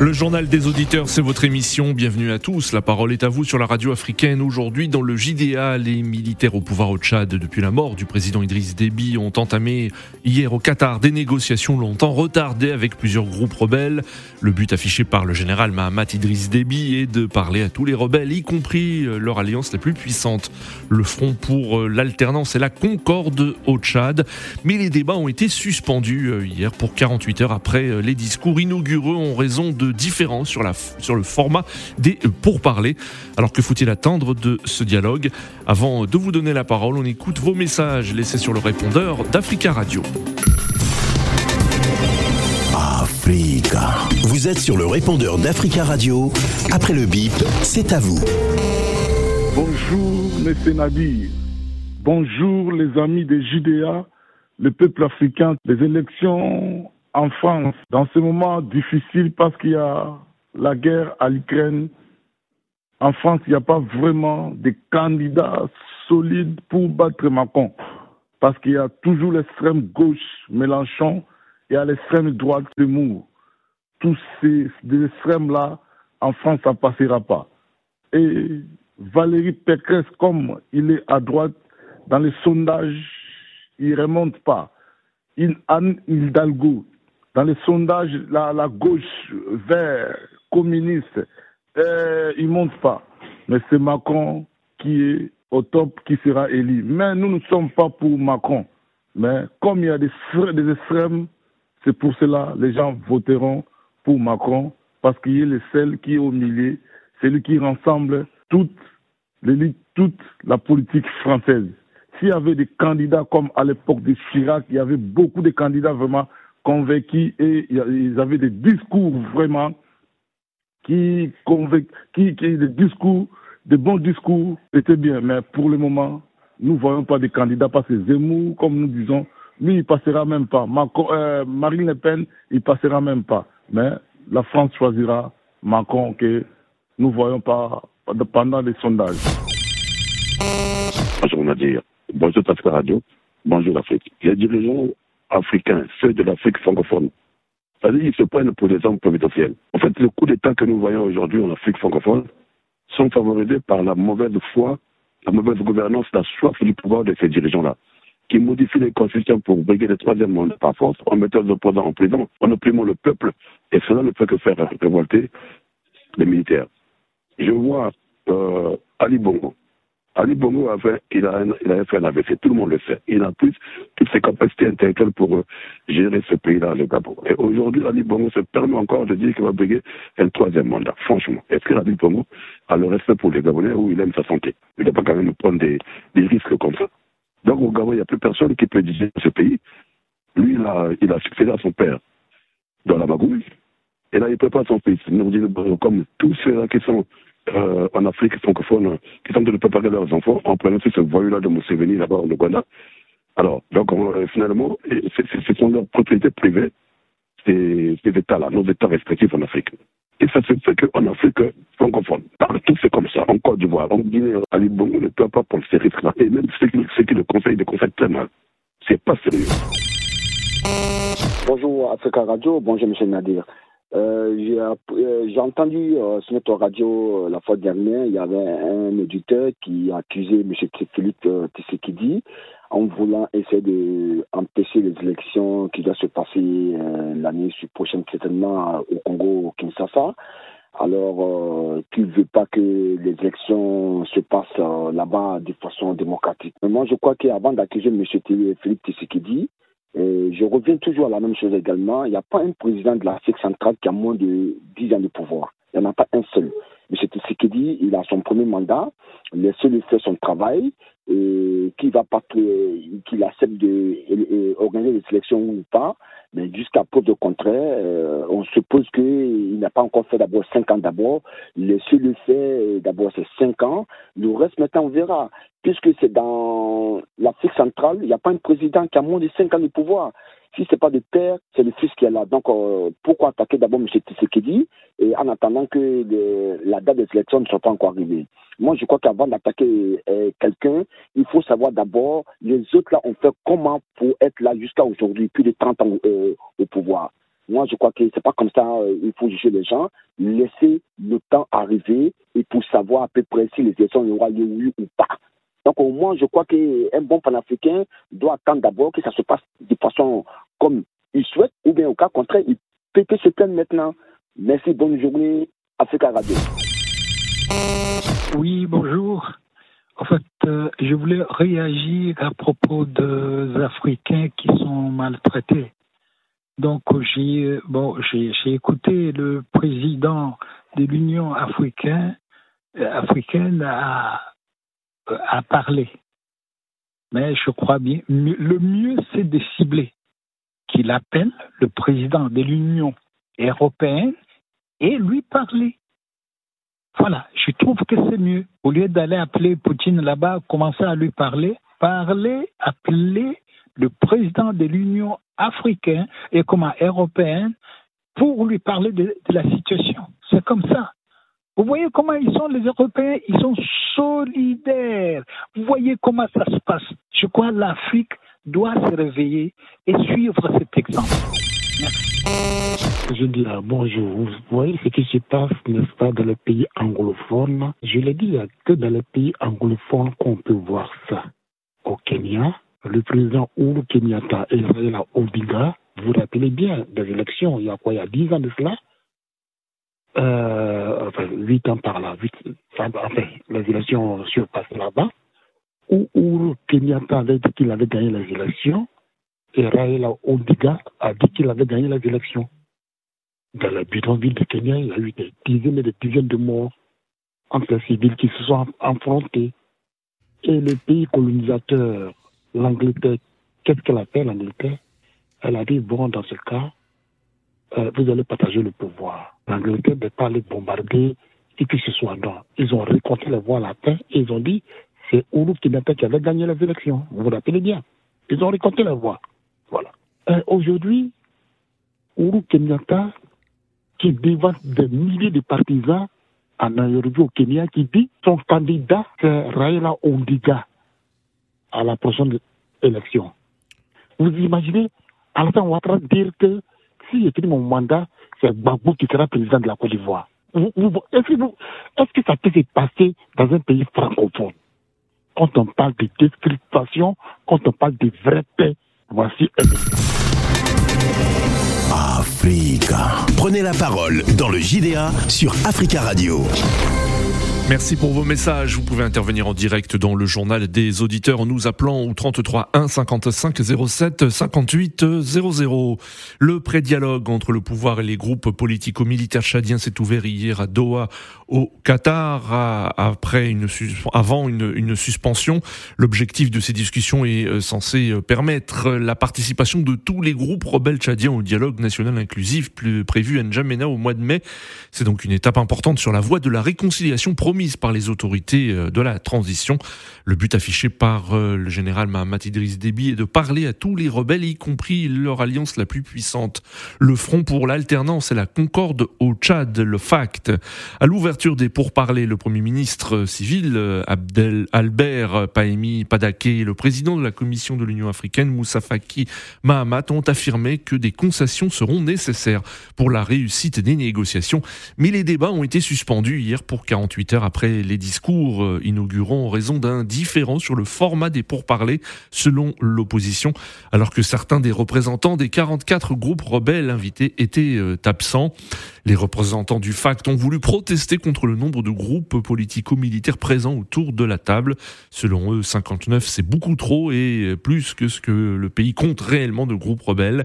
Le journal des auditeurs, c'est votre émission. Bienvenue à tous. La parole est à vous sur la radio africaine. Aujourd'hui, dans le JDA, les militaires au pouvoir au Tchad, depuis la mort du président Idriss Déby, ont entamé hier au Qatar des négociations longtemps retardées avec plusieurs groupes rebelles. Le but affiché par le général Mahamat Idriss Déby est de parler à tous les rebelles, y compris euh, leur alliance la plus puissante, le Front pour euh, l'alternance et la concorde au Tchad. Mais les débats ont été suspendus euh, hier pour 48 heures après les discours inaugureux en raison de différence sur, la, sur le format des pourparlers. Alors que faut-il attendre de ce dialogue? Avant de vous donner la parole, on écoute vos messages laissés sur le répondeur d'Africa Radio. Africa. Vous êtes sur le répondeur d'Africa Radio. Après le bip, c'est à vous. Bonjour, mes Nadir. Bonjour, les amis des JDA, le peuple africain. Les élections en France, dans ce moment difficile parce qu'il y a la guerre à l'Ukraine, en France, il n'y a pas vraiment de candidats solides pour battre Macron. Parce qu'il y a toujours l'extrême gauche, Mélenchon, et à l'extrême droite, Zemmour. Tous ces, extrêmes-là, en France, ça ne passera pas. Et Valérie Pécresse, comme il est à droite, dans les sondages, il ne remonte pas. Anne Hidalgo, dans les sondages, la, gauche vert communiste, euh, il ne monte pas. Mais c'est Macron qui est au top, qui sera élu. Mais nous ne sommes pas pour Macron. Mais comme il y a des, extrêmes, c'est pour cela que les gens voteront pour Macron, parce qu'il est le seul qui est au milieu, c'est lui qui rassemble toute toute la politique française. S'il y avait des candidats comme à l'époque de Chirac, il y avait beaucoup de candidats vraiment convaincus et ils avaient des discours vraiment qui qui, qui des discours, des bons discours étaient bien. Mais pour le moment, nous ne voyons pas de candidats que Zemmour, comme nous disons, lui, il passera même pas. Euh, Marine Le Pen, il passera même pas. Mais la France choisira Macron que nous ne voyons pas pendant les sondages. Bonjour Nadir. Bonjour Pascal Radio. Bonjour l'Afrique. Les dirigeants africains, ceux de l'Afrique francophone. C'est-à-dire ils se prennent pour des hommes providentiels. En fait, le coup d'État que nous voyons aujourd'hui en Afrique francophone sont favorisés par la mauvaise foi, la mauvaise gouvernance, la soif du pouvoir de ces dirigeants-là, qui modifient les constitutions pour briguer le troisième monde par force, en mettant les opposants en prison, en opprimant le peuple, et cela ne peut que faire révolter les militaires. Je vois euh, Ali Bongo, Ali Bongo avait, il a, il fait un AVC, tout le monde le sait. Il a plus toutes ses capacités intellectuelles pour euh, gérer ce pays-là, le Gabon. Et aujourd'hui, Ali Bongo se permet encore de dire qu'il va briguer un troisième mandat. Franchement, est-ce que Ali Bongo a le respect pour les Gabonais ou il aime sa santé? Il ne pas quand même prendre des, risques comme ça. Donc au Gabon, il n'y a plus personne qui peut diriger ce pays. Lui, il a, il a succédé à son père dans la magouille. Et là, il prépare son fils, comme tous ceux-là qui sont euh, en Afrique francophone qui sont de préparer leurs enfants en prenant ce voyou-là de Museveni là-bas en Ouganda. Alors, donc, euh, finalement, ce sont leurs propriétés privées, ces, États-là, nos États respectifs en Afrique. Et ça se fait qu'en Afrique francophone, partout c'est comme ça, en Côte d'Ivoire, en Guinée, à Libon, on ne peut pas prendre ces risques-là. Et même ceux qui, ceux qui le conseillent, le conseillent très mal. C'est pas sérieux. Bonjour Africa Radio, bonjour M. Nadir. Euh, euh, j'ai entendu euh, sur notre radio la fois dernière, il y avait un éditeur qui accusait M. Philippe Tshisekedi en voulant essayer d'empêcher les élections qui doivent se passer l'année prochaine, certainement au Congo, au Kinshasa. Alors, qu'il ne veut pas que les élections se passent là-bas de façon démocratique. Mais moi, je crois qu'avant d'accuser M. Philippe Tshisekedi, je reviens toujours à la même chose également. Il n'y a pas un président de l'Afrique centrale qui a moins de 10 ans de pouvoir. Il n'y en a pas un seul. M. Tshisekedi, il a son premier mandat, laissez-le faire son travail, et qu'il va pas qu'il accepte d'organiser des élections ou pas, mais jusqu'à preuve de contraire, euh, on suppose qu'il n'a pas encore fait d'abord 5 ans d'abord, laissez-le faire d'abord ces 5 ans, le reste maintenant on verra. Puisque c'est dans l'Afrique centrale, il n'y a pas un président qui a moins de 5 ans de pouvoir. Si ce n'est pas le père, c'est le fils qui est là. Donc, euh, pourquoi attaquer d'abord M. Tshisekedi et en attendant que la date des élections ne soit pas encore arrivée? Moi, je crois qu'avant d'attaquer euh, quelqu'un, il faut savoir d'abord les autres là ont fait comment pour être là jusqu'à aujourd'hui, plus de 30 ans euh, au pouvoir. Moi, je crois que c'est pas comme ça. il faut juger les gens. Laisser le temps arriver et pour savoir à peu près si les élections aura lieu ou pas. Donc au moins, je crois qu'un bon panafricain doit attendre d'abord que ça se passe de façon comme il souhaite, ou bien au cas contraire, il peut que se plaindre maintenant. Merci, bonne journée, Africa Radio. Oui, bonjour. En fait, euh, je voulais réagir à propos des Africains qui sont maltraités. Donc, j'ai bon, écouté le président de l'Union africaine, euh, africaine à à parler. Mais je crois bien, le mieux, c'est de cibler qu'il appelle le président de l'Union européenne et lui parler. Voilà, je trouve que c'est mieux. Au lieu d'aller appeler Poutine là-bas, commencer à lui parler, parler, appeler le président de l'Union africaine et comment européenne pour lui parler de la situation. C'est comme ça. Vous voyez comment ils sont, les Européens? Ils sont solidaires. Vous voyez comment ça se passe? Je crois que l'Afrique doit se réveiller et suivre cet exemple. Je dis là, bonjour. Vous voyez ce qui se passe, n'est-ce pas, dans les pays anglophones Je l'ai dit, il n'y a que dans les pays anglophones qu'on peut voir ça. Au Kenya, le président Uhuru Kenyatta et Raila Odinga, vous vous rappelez bien des élections, il y a quoi, il y a 10 ans de cela? Euh, enfin, 8 ans par là, 8, enfin, les élections surpassent là-bas, où, où Kenyatta avait dit qu'il avait gagné les élections, et Raila Odinga a dit qu'il avait gagné les élections. Dans la bidonville de Kenya, il y a eu des dizaines et des dizaines de morts entre les civils qui se sont affrontés. Et le pays colonisateur, l'Angleterre, qu'est-ce qu'elle a fait, l'Angleterre? Elle a dit, bon, dans ce cas, euh, vous allez partager le pouvoir. L'Angleterre n'est pas allée bombarder et que ce soit non. Ils ont récolté les voix à la fin et ils ont dit c'est Oulu Kenyatta qui avait gagné les élections. Vous vous rappelez bien. Ils ont récolté les voix. Voilà. Euh, aujourd'hui, Oulu Kenyatta, qui devant des milliers de partisans en Nairobi au Kenya, qui dit son candidat, c'est Raila Ondiga à la prochaine élection. Vous imaginez, Alassane Ouattara dire que si j'ai mon mandat, c'est Babou qui sera président de la Côte d'Ivoire. Est-ce que ça peut se passer dans un pays francophone? Quand on parle de description, quand on parle de vraie paix, voici Africa. Prenez la parole dans le JDA sur Africa Radio. Merci pour vos messages. Vous pouvez intervenir en direct dans le journal des auditeurs en nous appelant au 33 1 55 07 58 00. Le pré-dialogue entre le pouvoir et les groupes politico-militaires tchadiens s'est ouvert hier à Doha, au Qatar, après une, avant une, suspension. L'objectif de ces discussions est euh, censé euh, permettre la participation de tous les groupes rebelles tchadiens au dialogue national inclusif prévu à N'Djamena au mois de mai. C'est donc une étape importante sur la voie de la réconciliation promise par les autorités euh, de la transition. Le but affiché par euh, le général Mahamat Idriss Déby est de parler à tous les rebelles, y compris leur alliance la plus puissante. Le Front pour l'alternance et la concorde au Tchad, le FACT. À l'ouverture des pourparlers, le Premier ministre civil euh, Abdel Albert Pahemi Padaké et le président de la Commission de l'Union africaine Moussa Faki Mahamat ont affirmé que des concessions seront nécessaires pour la réussite des négociations. Mais les débats ont été suspendus hier pour 48 heures après les discours euh, inaugurants en raison d'un différend sur le format des pourparlers selon l'opposition, alors que certains des représentants des 44 groupes rebelles invités étaient euh, absents. Les représentants du FACT ont voulu protester contre le nombre de groupes politico-militaires présents autour de la table. Selon eux, 59, c'est beaucoup trop et plus que ce que le pays compte réellement de groupes rebelles.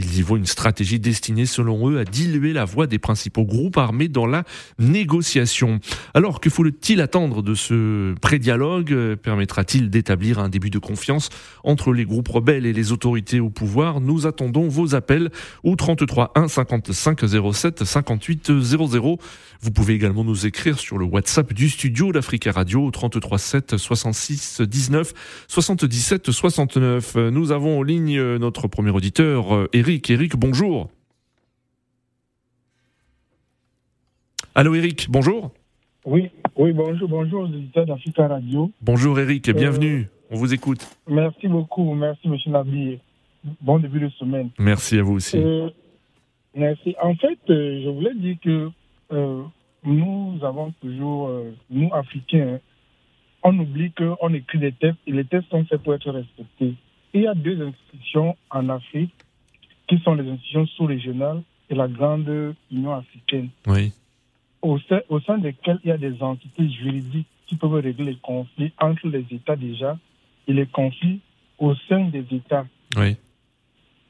Ils y voient une stratégie destinée, selon eux, à diluer la voix des principaux groupes armés dans la négociation. Alors que faut-il attendre de ce pré-dialogue Permettra-t-il d'établir un début de confiance entre les groupes rebelles et les autorités au pouvoir? Nous attendons vos appels au 33 1 55 07 58 00. Vous pouvez également nous écrire sur le WhatsApp du studio d'Africa Radio au 33 7 66 19 77 69. Nous avons en ligne notre premier auditeur, Eric. Eric, bonjour. Allô Eric, bonjour. Oui, oui, bonjour, bonjour d'Africa Radio. Bonjour Eric, et bienvenue. On vous écoute. Merci beaucoup, merci Monsieur Nabi. Bon début de semaine. Merci à vous aussi. Euh, merci. En fait, euh, je voulais dire que euh, nous avons toujours, nous Africains, on oublie qu'on écrit des tests et les tests sont faits pour être respectés. il y a deux institutions en Afrique qui sont les institutions sous-régionales et la grande Union africaine. Oui au sein, au sein desquels il y a des entités juridiques qui peuvent régler les conflits entre les États déjà et les conflits au sein des États. Oui.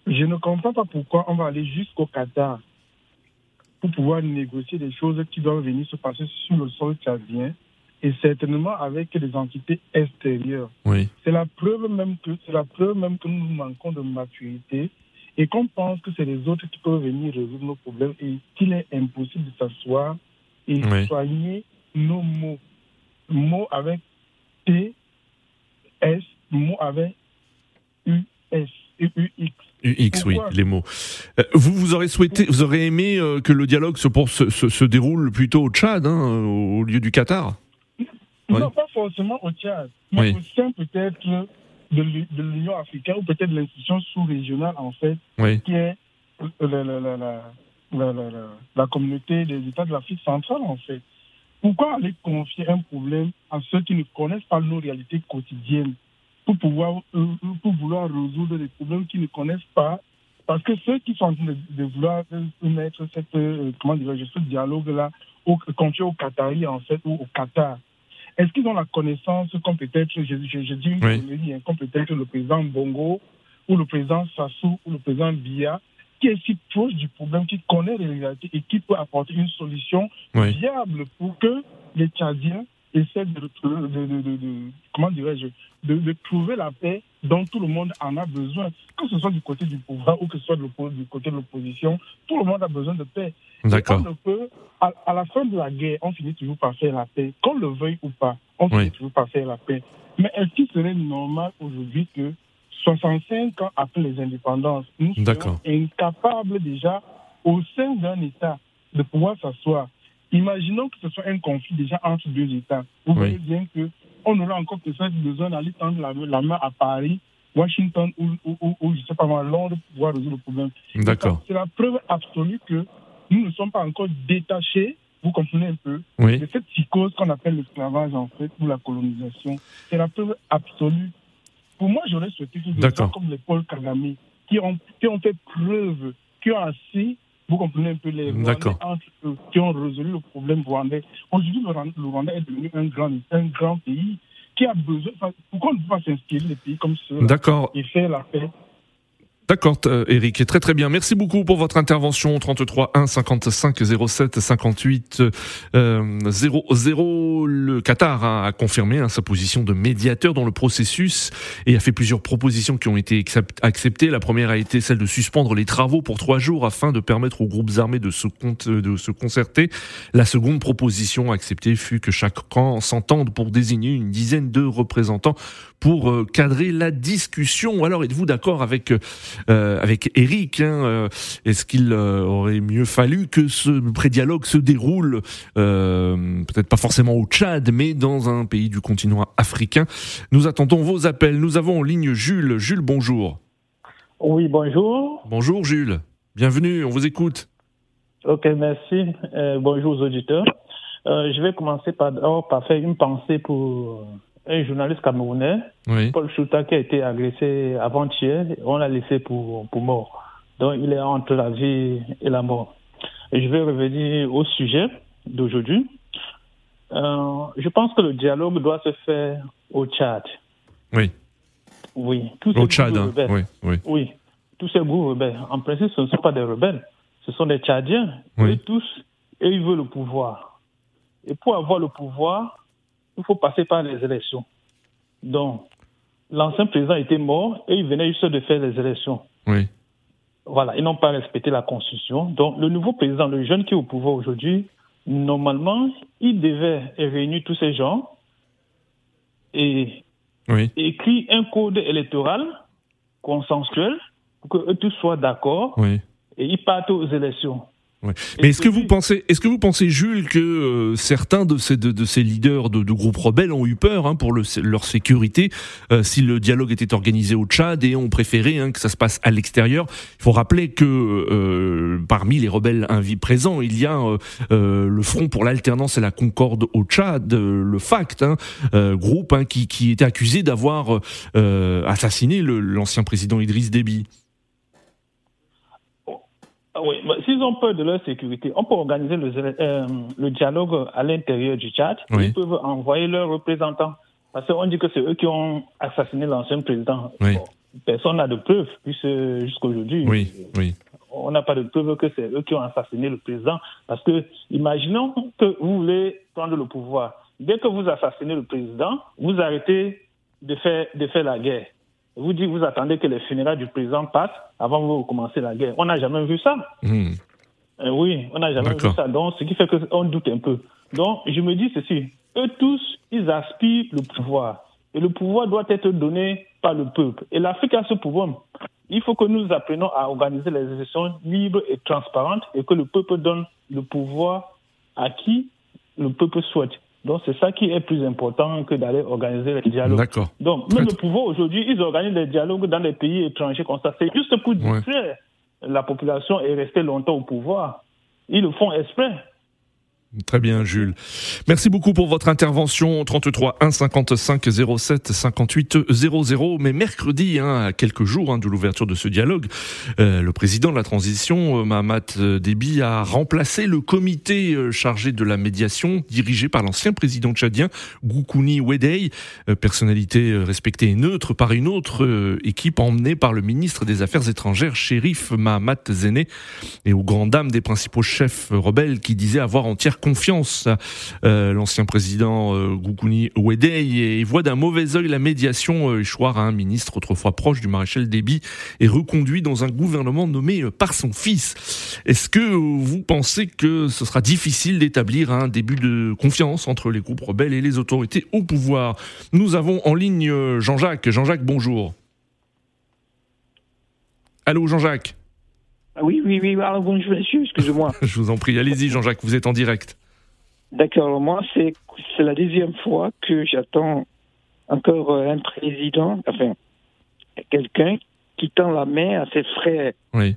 Je ne comprends pas pourquoi on va aller jusqu'au Qatar pour pouvoir négocier des choses qui doivent venir se passer sur le sol tchadien et certainement avec des entités extérieures. Oui. C'est la preuve même que c'est la preuve même que nous manquons de maturité et qu'on pense que c'est les autres qui peuvent venir résoudre nos problèmes et qu'il est impossible de s'asseoir et soigner nos mots. Mots avec T, S, mots avec U, S. UX. UX, oui, les mots. Euh, vous, vous aurez souhaité, vous aurez aimé euh, que le dialogue se, se, se, déroule plutôt au Tchad, hein, au lieu du Qatar? Non, pas forcément au Tchad, mais au sein peut-être de l'Union africaine ou peut-être de l'institution sous-régionale, en fait, qui est la, la, communauté des États de l'Afrique centrale, en fait. Pourquoi aller confier un problème à ceux qui ne connaissent pas nos réalités quotidiennes pour pouvoir euh, pour vouloir résoudre des problèmes qu'ils ne connaissent pas? Parce que ceux qui sont en train de, vouloir euh, mettre cette, euh, comment ce dialogue-là, confier au Qatari, en fait, ou au Qatar, est-ce qu'ils ont la connaissance, comme peut-être, je, je, dis oui. Hein, comme peut-être le président Bongo, ou le président Sassou, ou le président Biya, qui est si proche du problème, qui connaît les réalités et qui peut apporter une solution viable pour que les Tchadiens essaient de, comment dirais-je, de, trouver la paix dont tout le monde en a besoin, que ce soit du côté du pouvoir ou que ce soit du côté de l'opposition, tout le monde a besoin de paix. D'accord. À, à, la fin de la guerre, on finit toujours par faire la paix, qu'on le veuille ou pas, on finit toujours par faire la paix. Mais est-ce qu'il serait normal aujourd'hui que 65 ans après les indépendances, nous sommes incapables déjà, au sein d'un État, de pouvoir s'asseoir? Imaginons que ce soit un conflit déjà entre deux États. Vous voyez bien qu'on aura encore peut-être besoin d'aller tendre la, main à Paris, Washington ou, ou, ou, je sais pas moi, Londres pour pouvoir résoudre le problème. D'accord. C'est la preuve absolue que nous ne sommes pas encore détachés, vous comprenez un peu, de cette psychose qu'on appelle l'esclavage en fait, ou la colonisation. C'est la preuve absolue pour moi, j'aurais souhaité que des gens comme les Paul Kagame, qui ont, qui ont fait preuve, qui ont assis, vous comprenez un peu les Rwandais qui ont résolu le problème rwandais. Aujourd'hui, le Rwanda est devenu un grand, un grand pays qui a besoin. Pourquoi on ne peut pas s'inspirer des pays comme ceux et faire la paix D'accord, euh, Eric, très très bien. Merci beaucoup pour votre intervention. 33 1 55 07 58 euh, 00. Le Qatar a confirmé hein, sa position de médiateur dans le processus et a fait plusieurs propositions qui ont été acceptées. La première a été celle de suspendre les travaux pour trois jours afin de permettre aux groupes armés de se, de se concerter. La seconde proposition acceptée fut que chaque camp s'entende pour désigner une dizaine de représentants pour euh, cadrer la discussion. Alors, êtes-vous d'accord avec euh, avec Eric hein, euh, Est-ce qu'il aurait mieux fallu que ce pré-dialogue se déroule peut-être pas forcément au Tchad, mais dans un pays du continent africain? Nous attendons vos appels. Nous avons en ligne Jules. Jules, bonjour. Oui, bonjour. Bonjour Jules. Bienvenue, on vous écoute. Ok, merci. bonjour aux auditeurs. je vais commencer par, par faire une pensée pour un journaliste camerounais, Paul Chouta, qui a été agressé avant-hier. On l'a laissé pour, pour mort. Donc, il est entre la vie et la mort. Et je vais revenir au sujet d'aujourd'hui. Euh, je pense que le dialogue doit se faire au Tchad. Oui. Oui. au Tchad, hein. oui, oui. Oui. Tous ces groupes rebelles, en principe, ce ne sont pas des rebelles. Ce sont des Tchadiens. Oui. tous, et ils veulent le pouvoir. Et pour avoir le pouvoir, il faut passer par les élections. Donc, l'ancien président était mort et il venait juste de faire les élections. Oui. Voilà, ils n'ont pas respecté la Constitution. Donc, le nouveau président, le jeune qui est au pouvoir aujourd'hui, normalement, il devait réunir tous ces gens et écrire un code électoral consensuel pour que tous soient d'accord et ils partent aux élections. Mais est-ce que vous pensez, est-ce que vous pensez, Jules, que euh, certains de ces, de, ces leaders de, groupes rebelles ont eu peur hein, pour leur sécurité euh, si le dialogue était organisé au Tchad et ont préféré hein, que ça se passe à l'extérieur? Il faut rappeler que euh, parmi les rebelles présents, il y a le Front pour l'alternance et la concorde au Tchad, le FACT, hein, groupe qui, qui était accusé d'avoir assassiné l'ancien président Idriss Déby. Ah oui, s'ils ont peur de leur sécurité, on peut organiser le, euh, le dialogue à l'intérieur du Tchad. Ils peuvent envoyer leurs représentants. Parce qu'on dit que c'est eux qui ont assassiné l'ancien président. personne n'a de preuves, puisque jusqu'aujourd'hui, oui, oui. on n'a pas de preuves que c'est eux qui ont assassiné le président. Parce que, imaginons que vous voulez prendre le pouvoir. Dès que vous assassinez le président, vous arrêtez de faire, de faire la guerre. Vous dites, vous attendez que les funérailles du président passent avant de commencer la guerre. On n'a jamais vu ça. Hmm. Euh, oui, on n'a jamais vu ça. Donc, ce qui fait qu'on doute un peu. Donc, je me dis ceci. Eux tous, ils aspirent le pouvoir. Et le pouvoir doit être donné par le peuple. Et l'Afrique a ce pouvoir. Il faut que nous apprenions à organiser les élections libres et transparentes et que le peuple donne le pouvoir à qui le peuple souhaite. Donc c'est ça qui est plus important que d'aller organiser les dialogues. D'accord. Donc même le pouvoir aujourd'hui, ils organisent des dialogues dans des pays étrangers comme ça. C'est juste pour distraire la population et rester longtemps au pouvoir. Ils le font exprès. Très bien, Jules. Merci beaucoup pour votre intervention. 33 1 55 07 58 00. Mais mercredi, hein, à quelques jours hein, de l'ouverture de ce dialogue, euh, le président de la transition, euh, Mahamat Déby, a remplacé le comité euh, chargé de la médiation, dirigé par l'ancien président tchadien, Goukouni Wedei, personnalité respectée et neutre, par une autre équipe emmenée par le ministre des Affaires étrangères, shérif Mahamat Zéné, et aux grandes dames des principaux chefs rebelles qui disaient avoir entière confiance euh, l'ancien président euh, Goukouni et voit d'un mauvais œil la médiation euh, échoir un ministre autrefois proche du maréchal Déby et reconduit dans un gouvernement nommé euh, par son fils. Est-ce que vous pensez que ce sera difficile d'établir un début de confiance entre les groupes rebelles et les autorités au pouvoir? Nous avons en ligne Jean-Jacques. Jean-Jacques, bonjour. Allô Jean-Jacques? Ah oui, oui, oui, bonjour monsieur, excusez-moi. Je vous en prie, allez-y Jean-Jacques, vous êtes en direct. D'accord, moi c'est la deuxième fois que j'attends encore euh, un président, enfin quelqu'un qui tend la main à ses frères, oui.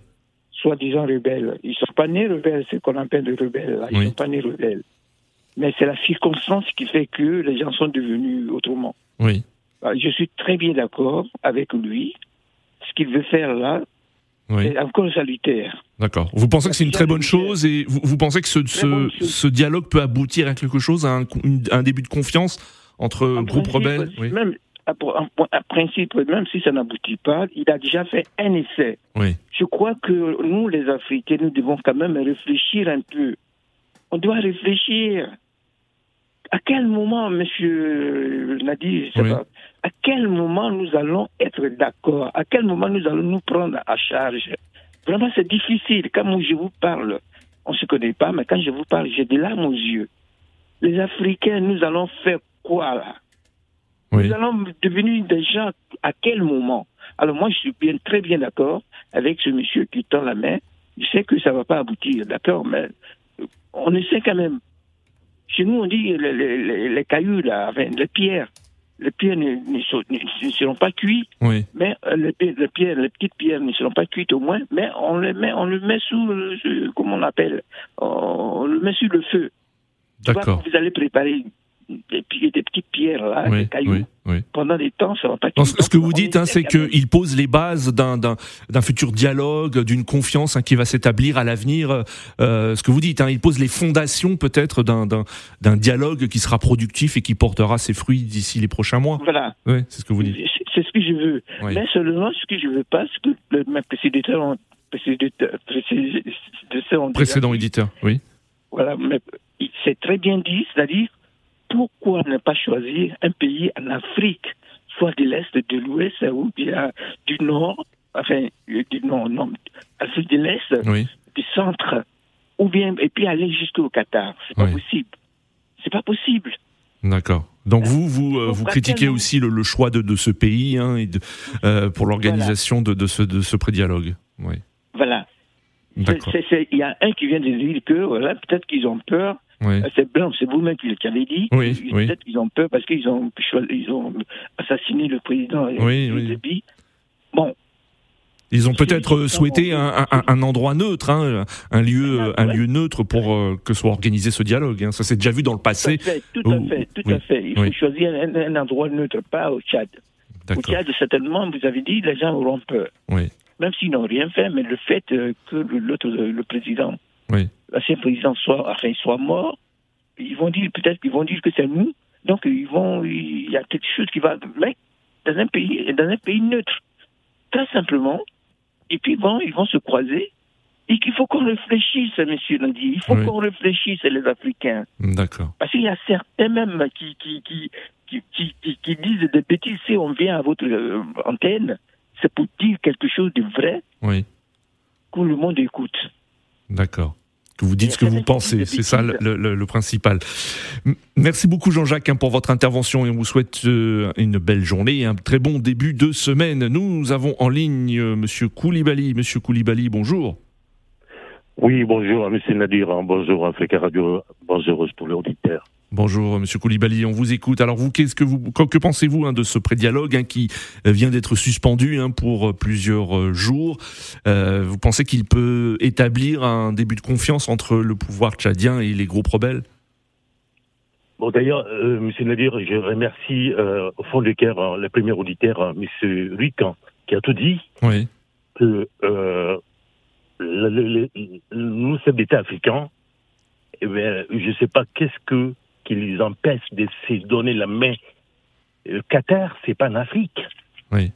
soi-disant rebelles. Ils ne sont pas nés rebelles, c'est ce qu'on appelle des rebelles. Ils ne sont pas nés rebelles. Mais c'est la circonstance qui fait que les gens sont devenus autrement. Oui. Bah, je suis très bien d'accord avec lui. Ce qu'il veut faire là, c'est encore salutaire. D'accord. Vous pensez que c'est une très bonne chose et vous, pensez que ce, ce, dialogue peut aboutir à quelque chose, à un, début de confiance entre groupes rebelles? Oui. Même à, principe, même si ça n'aboutit pas, il a déjà fait un essai. Oui. Je crois que nous, les Africains, nous devons quand même réfléchir un peu. On doit réfléchir. À quel moment, Monsieur Nadi, à quel moment nous allons être d'accord? À quel moment nous allons nous prendre à charge? Vraiment, c'est difficile. Quand moi, je vous parle, on ne se connaît pas, mais quand je vous parle, j'ai des larmes aux yeux. Les Africains, nous allons faire quoi là? Nous allons devenir des gens à quel moment? Alors moi, je suis bien, très bien d'accord avec ce monsieur qui tend la main. Je sais que ça ne va pas aboutir, d'accord, mais on essaie quand même. Chez nous, on dit les, les, cailloux, là, les pierres. Les pierres ne, seront pas cuites, oui. mais euh, les, les, pierres, les petites pierres ne seront pas cuites au moins, mais on les met, on le met sous, le, comment on appelle, on le met sur le feu. D'accord. Vous allez préparer des, des petites pierres là, des cailloux. Pendant des temps, ça va pas. Non, ce que vous dites, hein, c'est qu'il pose les bases d'un futur dialogue, d'une confiance hein, qui va s'établir à l'avenir. Euh, ce que vous dites, hein, il pose les fondations peut-être d'un dialogue qui sera productif et qui portera ses fruits d'ici les prochains mois. Voilà. c'est ce que vous dites. C'est ce que je veux. Mais seulement ce que je veux pas, c'est que le, précédents, précédents, précédent éditeur, oui. Voilà, mais c'est très bien dit, c'est-à-dire pourquoi ne pas choisir un pays en Afrique, soit de l'Est, de l'Ouest ou bien du Nord, enfin, du Nord, non, Afrique de l'Est, du Centre, ou bien, et puis aller jusqu'au Qatar. C'est pas possible. C'est pas possible. D'accord. Donc vous, vous, euh, vous critiquez aussi le, choix de, de, ce pays hein, et de, euh, pour l'organisation de, de, ce, de ce prédialogue. Oui. Voilà. Il y a un qui vient de dire que voilà, peut-être qu'ils ont peur. Euh, c'est blanc, c'est vous-même qui l'avez dit. Oui, peut-être qu'ils ont peur parce qu'ils ont, ils ont assassiné le président oui, oui. Bon, ils ont peut-être souhaité un, un, un, endroit neutre, hein, un lieu, un lieu neutre pour euh, que soit organisé ce dialogue. Hein. Ça s'est déjà vu dans le passé. Tout à fait, tout à fait. Il faut choisir un, endroit neutre, pas au Tchad. Au Tchad, certainement, vous avez dit, les gens auront peur. Oui. Même s'ils n'ont rien fait, mais le fait euh, que l'autre, le président, oui. L'ancien président soit, enfin, soit mort, ils vont dire peut-être qu'ils vont dire que c'est nous. Donc ils vont, il y a quelque chose qui va mettre dans un pays, dans un pays neutre. Très simplement, et puis bon, ils vont se croiser. Et qu'il faut qu'on réfléchisse, monsieur Nandi. Il faut qu'on réfléchisse, les Africains. D'accord. Parce qu'il y a certains même qui, qui, qui, qui, qui, disent des bêtises. Si on vient à votre euh, antenne, c'est pour dire quelque chose de vrai. Oui. Que le monde écoute. D'accord que vous dites ce que vous pensez. C'est ça le, principal. Merci beaucoup Jean-Jacques hein, pour votre intervention et on vous souhaite euh, une belle journée et un très bon début de semaine. Nous avons en ligne euh, Monsieur Koulibaly. Monsieur Koulibaly, bonjour. Oui, bonjour Monsieur Nadir, bonjour Africa Radio, bonjour pour l'auditeur. Bonjour Monsieur Koulibaly, on vous écoute. Alors vous, qu'est-ce que vous, que pensez-vous hein, de ce prédialogue hein, qui vient d'être suspendu hein, pour plusieurs euh, jours? Euh, Vous pensez qu'il peut établir un début de confiance entre le pouvoir tchadien et les groupes rebelles? Bon, d'ailleurs, euh, Monsieur Nadir, je remercie au fond du cœur le premier auditeur, Monsieur Rican, qui a tout dit. Oui. Que le, nous, sommes d'État africains, eh je ne sais pas qu'est-ce que qui les empêche de se donner la main. Le Qatar, c'est pas en Afrique. Oui.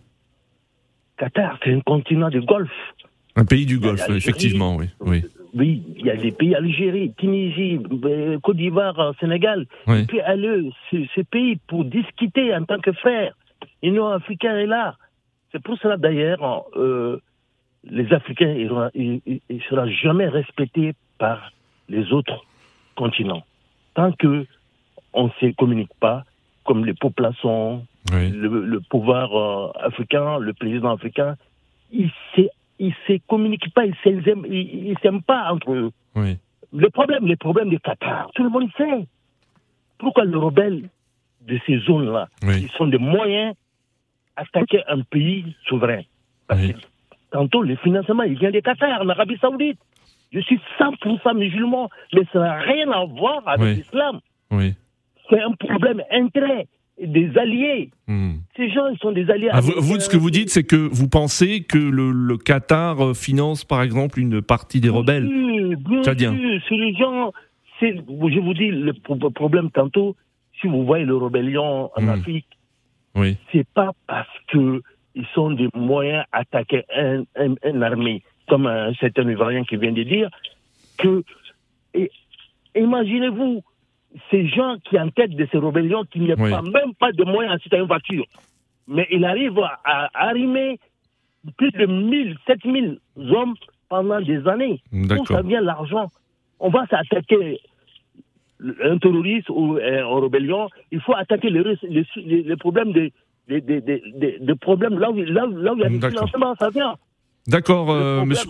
Qatar, c'est un continent du Golfe. Un pays du Golfe, effectivement, oui. oui. Oui, il y a des pays, Algérie, Tunisie, euh, Côte d'Ivoire, Sénégal. Oui. Et puis aller ces pays pour discuter en tant que frères. L'Union africaine est là. C'est pour cela d'ailleurs, euh, les Africains ne seront jamais respectés par les autres continents. Tant que on ne se communique pas, comme les populations, le, pouvoir euh, africain, le président africain, ils ne se, communiquent pas, ils ne s'aiment pas entre eux. Le problème, les problèmes du Qatar, tout le monde sait. Pourquoi les rebelles de ces zones-là, ils sont des moyens attaquer un pays souverain? Parce que tantôt, le financement, il vient du Qatar, en Arabie Saoudite. Je suis 100% musulman, mais ça n'a rien à voir avec l'islam. Oui c'est un problème intérêt des alliés. Hmm. Ces gens, ils sont des alliés. Ah, vous, ce que vous dites, c'est que vous pensez que le, Qatar euh, finance, par exemple, une partie des rebelles Oui, bien sûr. C'est les gens. Je vous dis, le problème tantôt, si vous voyez le rébellion en hmm. Afrique, oui. c'est pas parce que ils sont des moyens d'attaquer un, un, armée, comme un certain Ivoirien qui vient de dire, que. Imaginez-vous, ces gens qui en tête de ces rébellions, qui n'y a pas, même pas de moyens à une voiture, mais il arrive à, arrimer plus de 1000, 7000 hommes pendant des années. Où ça vient l'argent? On va s'attaquer un terroriste ou un rébellion, il faut attaquer les, problèmes de, problèmes là où, là, là où il y a des financements, ça vient. D'accord, euh, monsieur.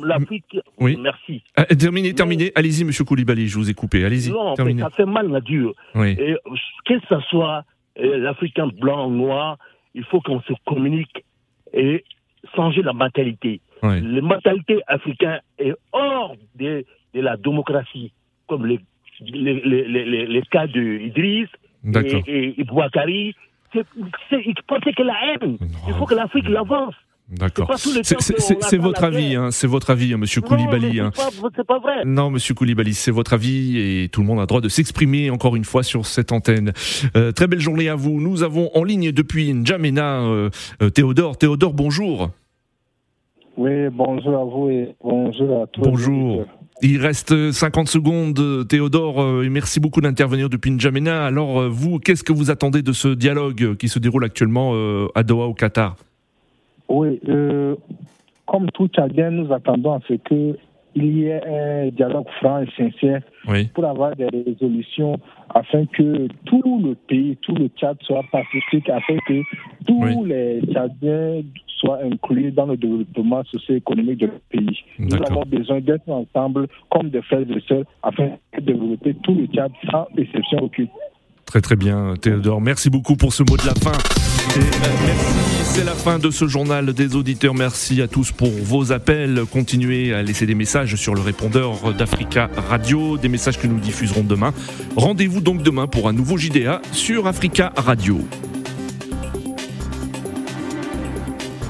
Oui. Merci. Ah, terminez, terminez. Allez-y, monsieur Koulibaly, je vous ai coupé. Allez-y. Non, ça fait mal la dure. Oui. que ce soit euh, l'Africain blanc, noir, il faut qu'on se communique et changer la mentalité. Oui. La mentalité africaine est hors de, de la démocratie, comme les, les, les, les, cas de Idriss et, et, et Bouakari. C'est que la haine. Il faut que l'Afrique l'avance. D'accord. C'est votre avis, hein, c'est votre avis, hein, Monsieur Koulibaly. Hein. C'est pas, vrai. Non, Monsieur Koulibaly, c'est votre avis et tout le monde a le droit de s'exprimer encore une fois sur cette antenne. Euh, très belle journée à vous. Nous avons en ligne depuis N'Djamena euh, euh, Théodore. Théodore, bonjour. Oui, bonjour à vous et bonjour à tous. Bonjour. Il reste 50 secondes, Théodore, et merci beaucoup d'intervenir depuis N'Djamena. Alors, vous, qu'est-ce que vous attendez de ce dialogue qui se déroule actuellement à Doha, au Qatar? Oui, comme tout Tchadien, nous attendons à ce que il y ait un dialogue franc et sincère pour avoir des résolutions afin que tout le pays, tout le Tchad soit pacifique, afin que tous les Tchadiens soient inclus dans le développement socio-économique du pays. Nous avons besoin d'être ensemble comme des frères et sœurs afin de développer tout le Tchad sans exception aucune. Très très bien, Théodore. Merci beaucoup pour ce mot de la fin. Merci, c'est la fin de ce journal des auditeurs. Merci à tous pour vos appels. Continuez à laisser des messages sur le répondeur d'Africa Radio, des messages que nous diffuserons demain. Rendez-vous donc demain pour un nouveau JDA sur Africa Radio.